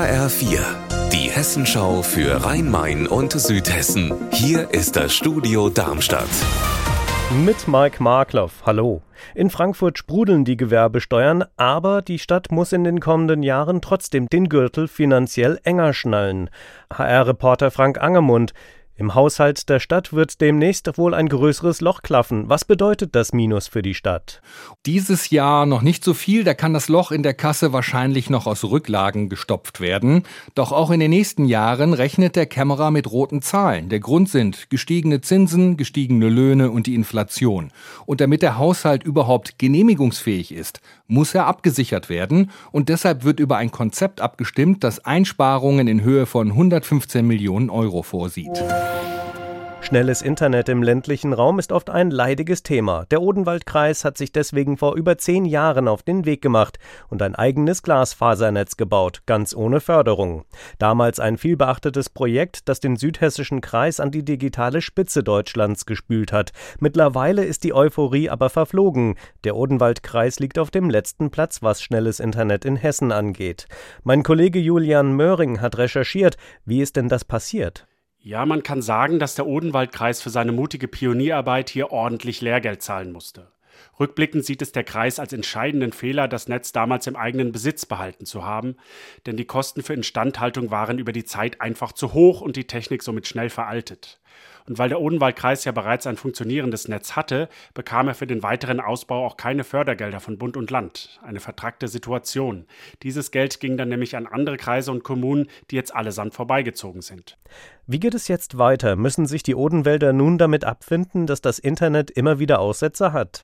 HR4, die Hessenschau für Rhein-Main und Südhessen. Hier ist das Studio Darmstadt. Mit Mike Markloff. Hallo. In Frankfurt sprudeln die Gewerbesteuern, aber die Stadt muss in den kommenden Jahren trotzdem den Gürtel finanziell enger schnallen. HR-Reporter Frank Angermund. Im Haushalt der Stadt wird demnächst wohl ein größeres Loch klaffen. Was bedeutet das Minus für die Stadt? Dieses Jahr noch nicht so viel, da kann das Loch in der Kasse wahrscheinlich noch aus Rücklagen gestopft werden. Doch auch in den nächsten Jahren rechnet der Kämmerer mit roten Zahlen. Der Grund sind gestiegene Zinsen, gestiegene Löhne und die Inflation. Und damit der Haushalt überhaupt genehmigungsfähig ist, muss er abgesichert werden und deshalb wird über ein Konzept abgestimmt, das Einsparungen in Höhe von 115 Millionen Euro vorsieht. Schnelles Internet im ländlichen Raum ist oft ein leidiges Thema. Der Odenwaldkreis hat sich deswegen vor über zehn Jahren auf den Weg gemacht und ein eigenes Glasfasernetz gebaut, ganz ohne Förderung. Damals ein vielbeachtetes Projekt, das den südhessischen Kreis an die digitale Spitze Deutschlands gespült hat. Mittlerweile ist die Euphorie aber verflogen. Der Odenwaldkreis liegt auf dem letzten Platz, was schnelles Internet in Hessen angeht. Mein Kollege Julian Möhring hat recherchiert. Wie ist denn das passiert? Ja, man kann sagen, dass der Odenwaldkreis für seine mutige Pionierarbeit hier ordentlich Lehrgeld zahlen musste. Rückblickend sieht es der Kreis als entscheidenden Fehler, das Netz damals im eigenen Besitz behalten zu haben, denn die Kosten für Instandhaltung waren über die Zeit einfach zu hoch und die Technik somit schnell veraltet. Und weil der Odenwaldkreis ja bereits ein funktionierendes Netz hatte, bekam er für den weiteren Ausbau auch keine Fördergelder von Bund und Land. Eine vertrackte Situation. Dieses Geld ging dann nämlich an andere Kreise und Kommunen, die jetzt allesamt vorbeigezogen sind. Wie geht es jetzt weiter? Müssen sich die Odenwälder nun damit abfinden, dass das Internet immer wieder Aussetzer hat?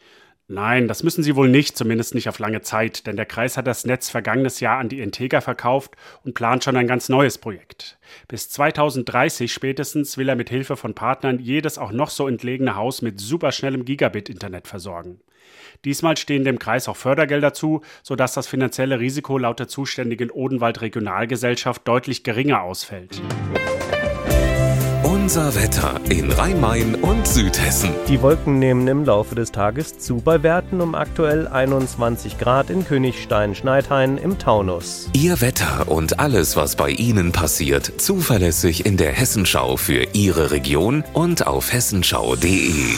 Nein, das müssen sie wohl nicht, zumindest nicht auf lange Zeit, denn der Kreis hat das Netz vergangenes Jahr an die Integra verkauft und plant schon ein ganz neues Projekt. Bis 2030 spätestens will er mit Hilfe von Partnern jedes auch noch so entlegene Haus mit superschnellem Gigabit-Internet versorgen. Diesmal stehen dem Kreis auch Fördergelder zu, sodass das finanzielle Risiko laut der zuständigen Odenwald Regionalgesellschaft deutlich geringer ausfällt. Unser Wetter in Rhein-Main und Südhessen. Die Wolken nehmen im Laufe des Tages zu bei Werten um aktuell 21 Grad in Königstein-Schneidhain im Taunus. Ihr Wetter und alles, was bei Ihnen passiert, zuverlässig in der Hessenschau für Ihre Region und auf hessenschau.de.